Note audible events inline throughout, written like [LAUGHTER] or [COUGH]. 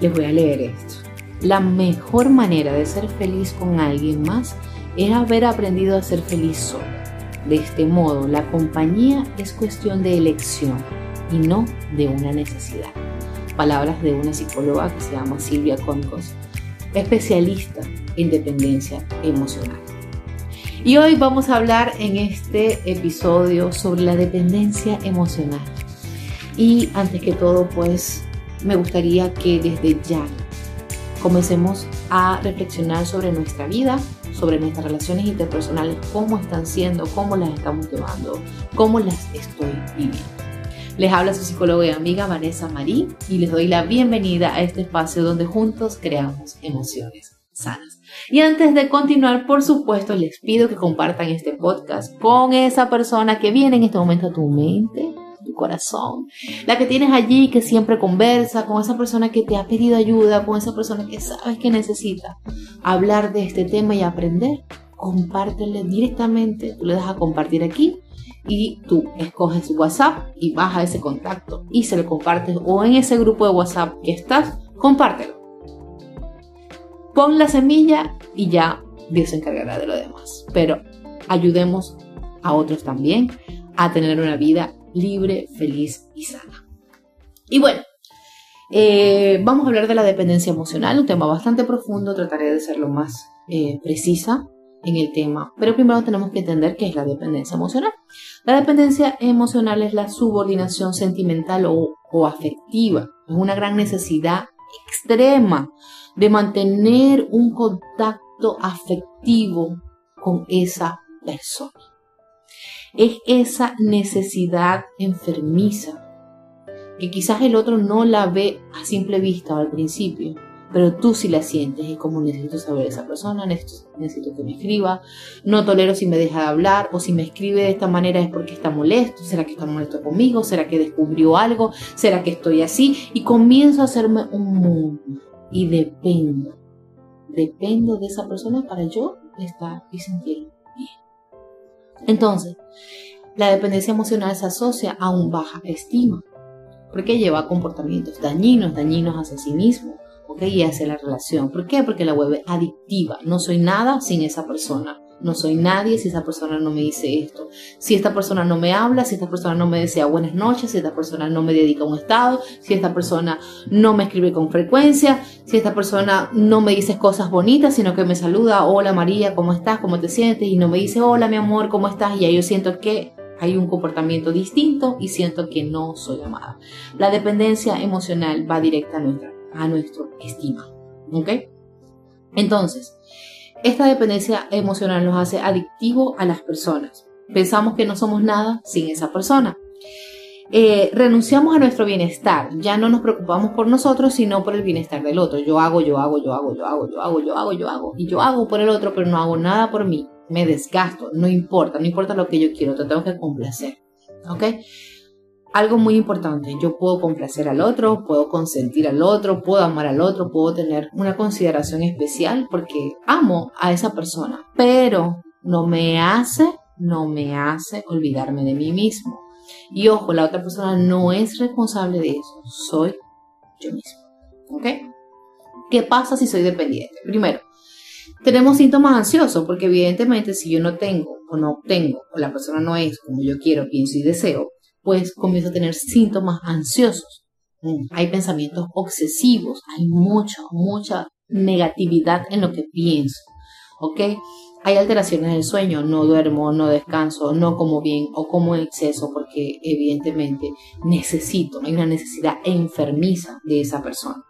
Les voy a leer esto. La mejor manera de ser feliz con alguien más es haber aprendido a ser feliz solo. De este modo, la compañía es cuestión de elección y no de una necesidad. Palabras de una psicóloga que se llama Silvia Concos, especialista en dependencia emocional. Y hoy vamos a hablar en este episodio sobre la dependencia emocional. Y antes que todo, pues me gustaría que desde ya comencemos a reflexionar sobre nuestra vida, sobre nuestras relaciones interpersonales, cómo están siendo, cómo las estamos llevando, cómo las estoy viviendo. Les habla su psicóloga y amiga Vanessa Marí y les doy la bienvenida a este espacio donde juntos creamos emociones sanas. Y antes de continuar, por supuesto, les pido que compartan este podcast con esa persona que viene en este momento a tu mente, corazón, la que tienes allí que siempre conversa, con esa persona que te ha pedido ayuda, con esa persona que sabes que necesita hablar de este tema y aprender. Compártele directamente, tú le das a compartir aquí y tú escoges WhatsApp y vas a ese contacto y se lo compartes o en ese grupo de WhatsApp que estás, compártelo. Pon la semilla y ya Dios se encargará de lo demás. Pero ayudemos a otros también a tener una vida libre, feliz y sana. Y bueno, eh, vamos a hablar de la dependencia emocional, un tema bastante profundo, trataré de ser lo más eh, precisa en el tema, pero primero tenemos que entender qué es la dependencia emocional. La dependencia emocional es la subordinación sentimental o, o afectiva, es una gran necesidad extrema de mantener un contacto afectivo con esa persona. Es esa necesidad enfermiza que quizás el otro no la ve a simple vista al principio, pero tú sí la sientes. Es como necesito saber esa persona, necesito, que me escriba, no tolero si me deja de hablar o si me escribe de esta manera es porque está molesto, será que está molesto conmigo, será que descubrió algo, será que estoy así y comienzo a hacerme un mundo y dependo, dependo de esa persona para yo estar y sentir. Entonces, la dependencia emocional se asocia a un baja estima, porque lleva a comportamientos dañinos, dañinos hacia sí mismo, y hacia la relación. ¿Por qué? Porque la es adictiva. No soy nada sin esa persona. No soy nadie si esa persona no me dice esto. Si esta persona no me habla, si esta persona no me desea buenas noches, si esta persona no me dedica un estado, si esta persona no me escribe con frecuencia, si esta persona no me dice cosas bonitas, sino que me saluda, hola María, ¿cómo estás? ¿Cómo te sientes? Y no me dice, hola mi amor, ¿cómo estás? Y ahí yo siento que hay un comportamiento distinto y siento que no soy amada. La dependencia emocional va directa a nuestra a nuestro estima. ¿Ok? Entonces, esta dependencia emocional nos hace adictivo a las personas. Pensamos que no somos nada sin esa persona. Eh, renunciamos a nuestro bienestar, ya no nos preocupamos por nosotros, sino por el bienestar del otro. Yo hago, yo hago, yo hago, yo hago, yo hago, yo hago, yo hago, y yo hago por el otro, pero no hago nada por mí. Me desgasto, no importa, no importa lo que yo quiero, te tengo que complacer. ¿Ok? Algo muy importante. Yo puedo complacer al otro, puedo consentir al otro, puedo amar al otro, puedo tener una consideración especial porque amo a esa persona, pero no me hace, no me hace olvidarme de mí mismo. Y ojo, la otra persona no es responsable de eso, soy yo mismo. ¿Ok? ¿Qué pasa si soy dependiente? Primero, tenemos síntomas ansiosos porque evidentemente si yo no tengo o no obtengo o la persona no es como yo quiero, pienso y deseo, pues comienzo a tener síntomas ansiosos. Mm. Hay pensamientos obsesivos, hay mucha, mucha negatividad en lo que pienso. ¿Ok? Hay alteraciones del sueño, no duermo, no descanso, no como bien o como en exceso porque evidentemente necesito, hay una necesidad enfermiza de esa persona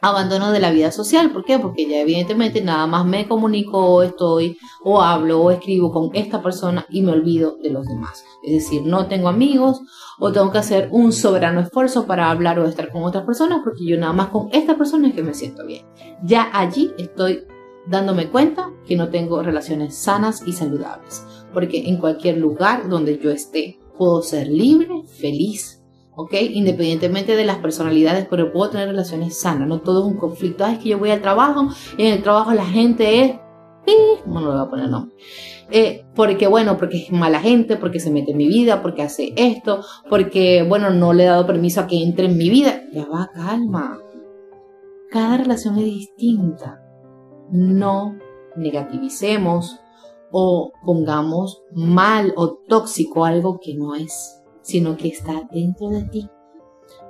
abandono de la vida social. ¿Por qué? Porque ya evidentemente nada más me comunico estoy o hablo o escribo con esta persona y me olvido de los demás. Es decir, no tengo amigos o tengo que hacer un soberano esfuerzo para hablar o estar con otras personas porque yo nada más con esta persona es que me siento bien. Ya allí estoy dándome cuenta que no tengo relaciones sanas y saludables. Porque en cualquier lugar donde yo esté puedo ser libre, feliz, ¿ok? Independientemente de las personalidades, pero puedo tener relaciones sanas, no todo es un conflicto. es que yo voy al trabajo y en el trabajo la gente es no lo voy a poner nombre. Eh, porque bueno, porque es mala gente, porque se mete en mi vida, porque hace esto, porque bueno, no le he dado permiso a que entre en mi vida. Ya va, calma. Cada relación es distinta. No negativicemos o pongamos mal o tóxico algo que no es, sino que está dentro de ti.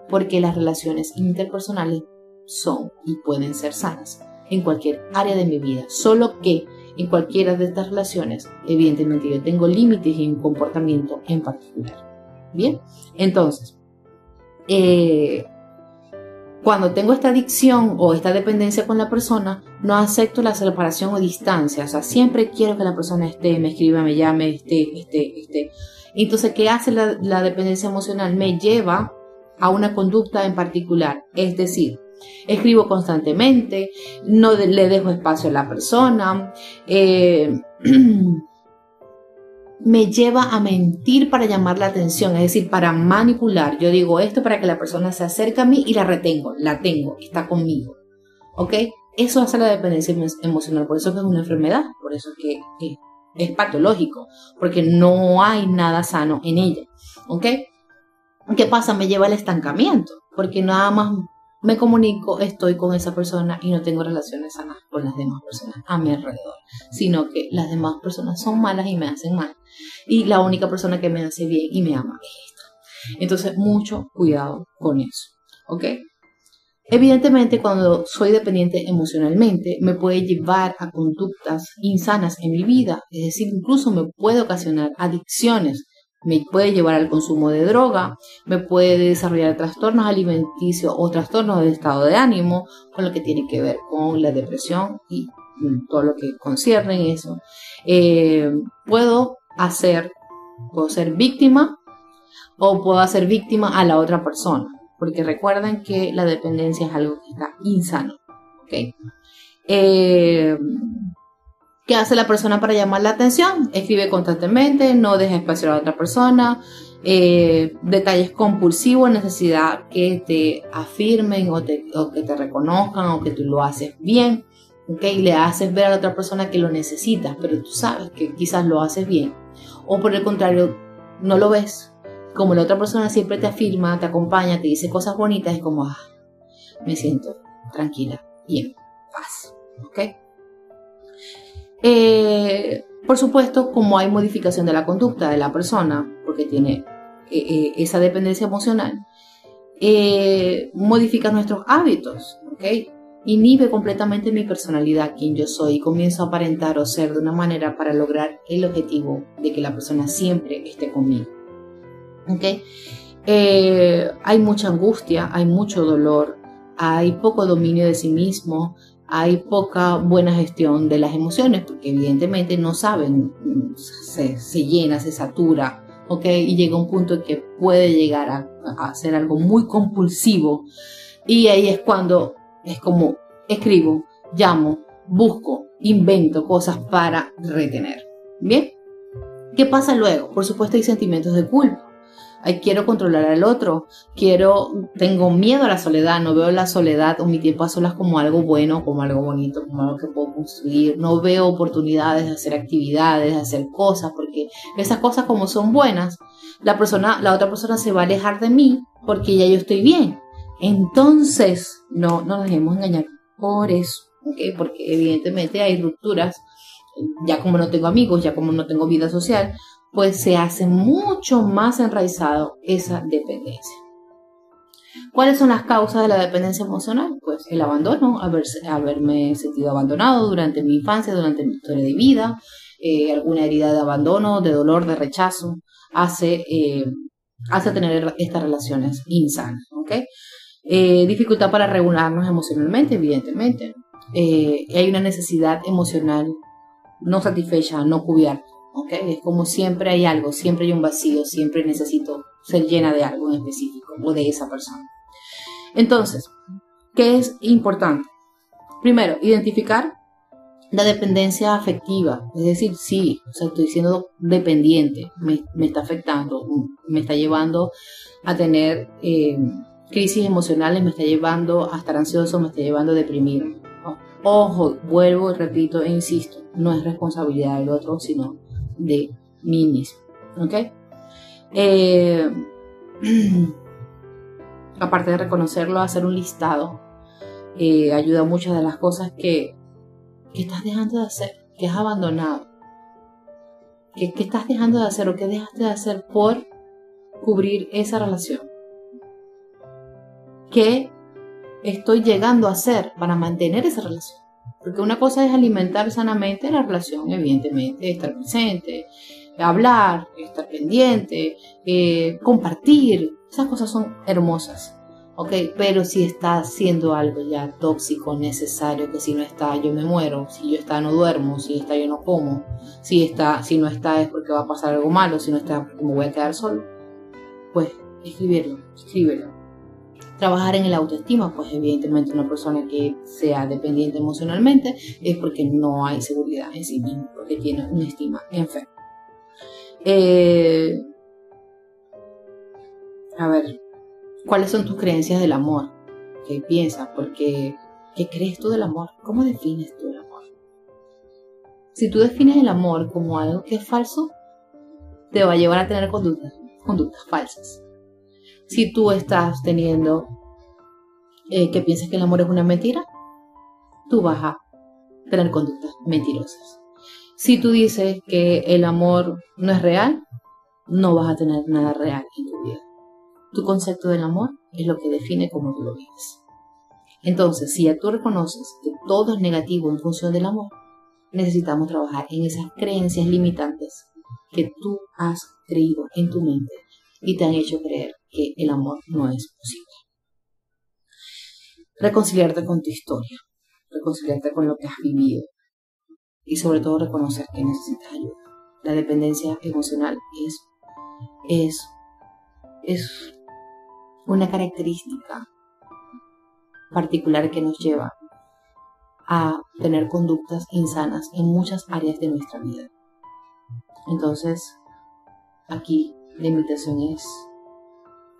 Porque las relaciones interpersonales son y pueden ser sanas en cualquier área de mi vida, solo que en cualquiera de estas relaciones, evidentemente yo tengo límites y un comportamiento en particular. Bien, entonces, eh, cuando tengo esta adicción o esta dependencia con la persona, no acepto la separación o distancia. O sea, siempre quiero que la persona esté, me escriba, me llame, esté, esté, esté. Entonces, ¿qué hace la, dependencia emocional? Me lleva a una conducta en particular. Es decir, Escribo constantemente, no le dejo espacio a la persona, eh, [CLEARS THROAT] me lleva a mentir para llamar la atención, es decir, para manipular. Yo digo esto para que la persona se acerque a mí y la retengo, la tengo, está conmigo. ¿Ok? Eso hace la dependencia emocional, por eso que es una enfermedad, por eso que patológico, porque no hay nada sano en ella. ¿Ok? ¿Qué pasa? Me lleva al estancamiento, porque nada más me comunico, estoy con esa persona y no tengo relaciones sanas con las demás personas a mi alrededor, sino que las demás personas son malas y me hacen mal. Y la única persona que me hace bien y me ama es esta. Entonces, mucho cuidado con eso, ¿ok? Evidentemente, cuando soy dependiente emocionalmente, me puede llevar a conductas insanas en mi vida, es decir, incluso me puede ocasionar adicciones. Me puede llevar al consumo de droga, me puede desarrollar trastornos alimenticios o trastornos de estado de ánimo, con lo que tiene que ver con la depresión y todo lo que concierne en eso. Eh, puedo hacer, puedo ser víctima o puedo hacer víctima a la otra persona, porque recuerden que la dependencia es algo que está insano. ¿okay? Eh, ¿Qué hace la persona para llamar la atención? Escribe constantemente, no deja espacio a la otra persona, eh, detalles compulsivos, necesidad que te afirmen o, que te reconozcan o que tú lo haces bien. ¿okay? Le haces ver a la otra persona que lo necesitas, pero tú sabes que quizás lo haces bien. O por el contrario, no lo ves. Como la otra persona siempre te afirma, te acompaña, te dice cosas bonitas, es como, ah, me siento tranquila, bien, paz. ¿ok? Eh, por supuesto, como hay modificación de la conducta de la persona, porque tiene eh, eh, esa dependencia emocional, modifica nuestros hábitos, ¿ok? Inhibe completamente mi personalidad, quien yo soy, y comienzo a aparentar o ser de una manera para lograr el objetivo de que la persona siempre esté conmigo. ¿Ok? hay mucha angustia, hay mucho dolor, hay poco dominio de sí mismo, hay poca buena gestión de las emociones, porque evidentemente no saben, se, llena, se satura, ¿ok? Y llega un punto que puede llegar a, a ser algo muy compulsivo. Y ahí es cuando es como escribo, llamo, busco, invento cosas para retener. ¿Bien? ¿Qué pasa luego? Por supuesto hay sentimientos de culpa quiero controlar al otro, quiero, tengo miedo a la soledad, no veo la soledad o mi tiempo a solas como algo bueno, como algo bonito, como algo que puedo construir, no veo oportunidades de hacer actividades, de hacer cosas, porque esas cosas como son buenas, la persona, la otra persona se va a alejar de mí porque ya yo estoy bien. Entonces, no, nos dejemos engañar por eso, porque evidentemente hay rupturas, ya como no tengo amigos, ya como no tengo vida social, pues se hace mucho más enraizado esa dependencia. ¿Cuáles son las causas de la dependencia emocional? Pues el abandono, haberme sentido abandonado durante mi infancia, durante mi historia de vida, eh, alguna herida de abandono, de dolor, de rechazo, hace, eh, hace tener estas relaciones insanas. Eh, dificultad para regularnos emocionalmente, evidentemente. hay una necesidad emocional no satisfecha, no cubierta. Es como siempre hay algo, siempre hay un vacío, siempre necesito ser llena de algo en específico o de esa persona. Entonces, ¿qué es importante? Primero, identificar la dependencia afectiva, es decir, sí, estoy siendo dependiente, me, está afectando, me está llevando a tener eh, crisis emocionales, me está llevando a estar ansioso, me está llevando a deprimirme. Ojo, vuelvo, repito e insisto, no es responsabilidad del otro, sino de mí mismo. ¿Ok? Eh, [CLEARS THROAT] aparte de reconocerlo, hacer un listado eh, ayuda muchas de las cosas que, que estás dejando de hacer, que has abandonado. ¿Qué, ¿Qué estás dejando de hacer o qué dejaste de hacer por cubrir esa relación? ¿Qué estoy llegando a hacer para mantener esa relación? Porque una cosa es alimentar sanamente la relación, evidentemente, estar presente, hablar, estar pendiente, eh, compartir. Esas cosas son hermosas. ¿ok? Pero si está haciendo algo ya tóxico, necesario, que si no está yo me muero, si yo está no duermo, si está yo no como, si está, si no está es porque va a pasar algo malo, si no está porque me voy a quedar solo, pues escribirlo, escríbelo trabajar en el autoestima, pues evidentemente una persona que sea dependiente emocionalmente es porque no hay seguridad en sí mismo, porque tiene una estima enferma. Eh, a ver, ¿cuáles son tus creencias del amor? ¿Qué piensas? Porque, ¿qué crees tú del amor? ¿Cómo defines tú el amor? Si tú defines el amor como algo que es falso, te va a llevar a tener conductas, conductas falsas si tú estás teniendo eh, que piensas que el amor es una mentira, tú vas a tener conductas mentirosas. Si tú dices que el amor no es real, no vas a tener nada real en tu vida. Tu concepto del amor es lo que define cómo tú lo vives. Entonces, si ya tú reconoces que todo es negativo en función del amor, necesitamos trabajar en esas creencias limitantes que tú has creído en tu mente y te han hecho creer que el amor no es posible. Reconciliarte con tu historia, reconciliarte con lo que has vivido y sobre todo reconocer que necesitas ayuda. La dependencia emocional es, es, es una característica particular que nos lleva a tener conductas insanas en muchas áreas de nuestra vida. Entonces, aquí la invitación es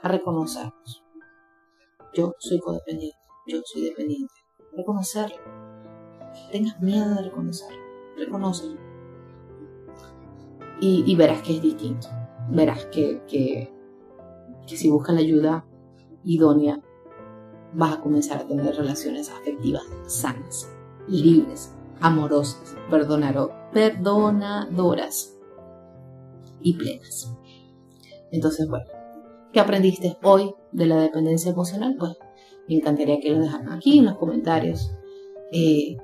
a reconocernos. Yo soy codependiente, yo soy dependiente. Reconocerlo. Tengas miedo de reconocerlo. Reconócelo. Y, verás que es distinto. Verás que, que, que si buscas la ayuda idónea, vas a comenzar a tener relaciones afectivas sanas, libres, amorosas, perdonadoras y plenas. Entonces, bueno, ¿qué aprendiste hoy de la dependencia emocional? Pues me encantaría que lo dejaran aquí en los comentarios eh,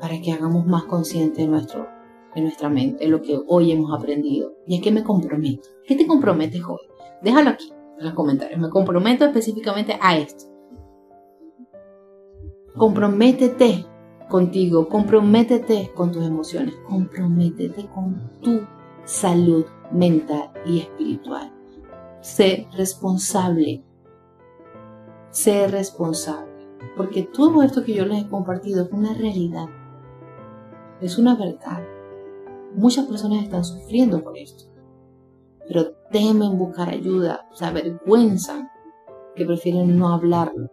para que hagamos más consciente de, nuestro, de nuestra mente, lo que hoy hemos aprendido. ¿Y a qué me comprometo? ¿Qué te comprometes hoy? Déjalo aquí en los comentarios. Me comprometo específicamente a esto. Comprométete contigo, comprométete con tus emociones, comprométete con tu salud mental y espiritual. Sé responsable. Sé responsable. Porque todo esto que yo les he compartido es una realidad. Es una verdad. Muchas personas están sufriendo por esto. Pero temen buscar ayuda, se avergüenzan, que prefieren no hablarlo.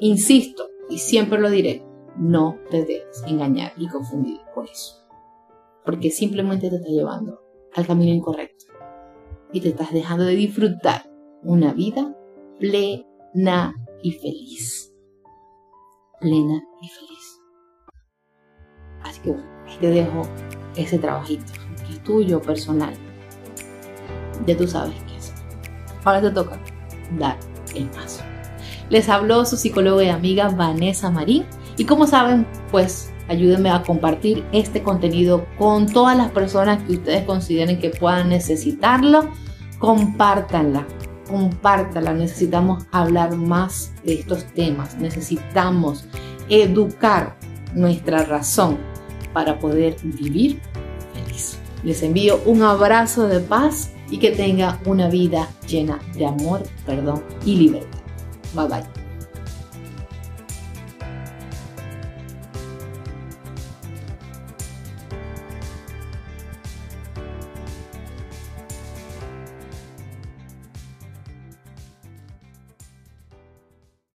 Insisto, y siempre lo diré, no te dejes engañar y confundir por eso porque simplemente te está llevando al camino incorrecto y te estás dejando de disfrutar una vida plena y feliz. Plena y feliz. Así que bueno, ahí te dejo ese trabajito que es tuyo, personal. Ya tú sabes qué hacer. Ahora te toca dar el paso. Les habló su psicóloga y amiga Vanessa Marín y como saben, pues ayúdenme a compartir este contenido con todas las personas que ustedes consideren que puedan necesitarlo. Compártanla, compártanla. Necesitamos hablar más de estos temas. Necesitamos educar nuestra razón para poder vivir feliz. Les envío un abrazo de paz y que tenga una vida llena de amor, perdón y libertad. Bye bye.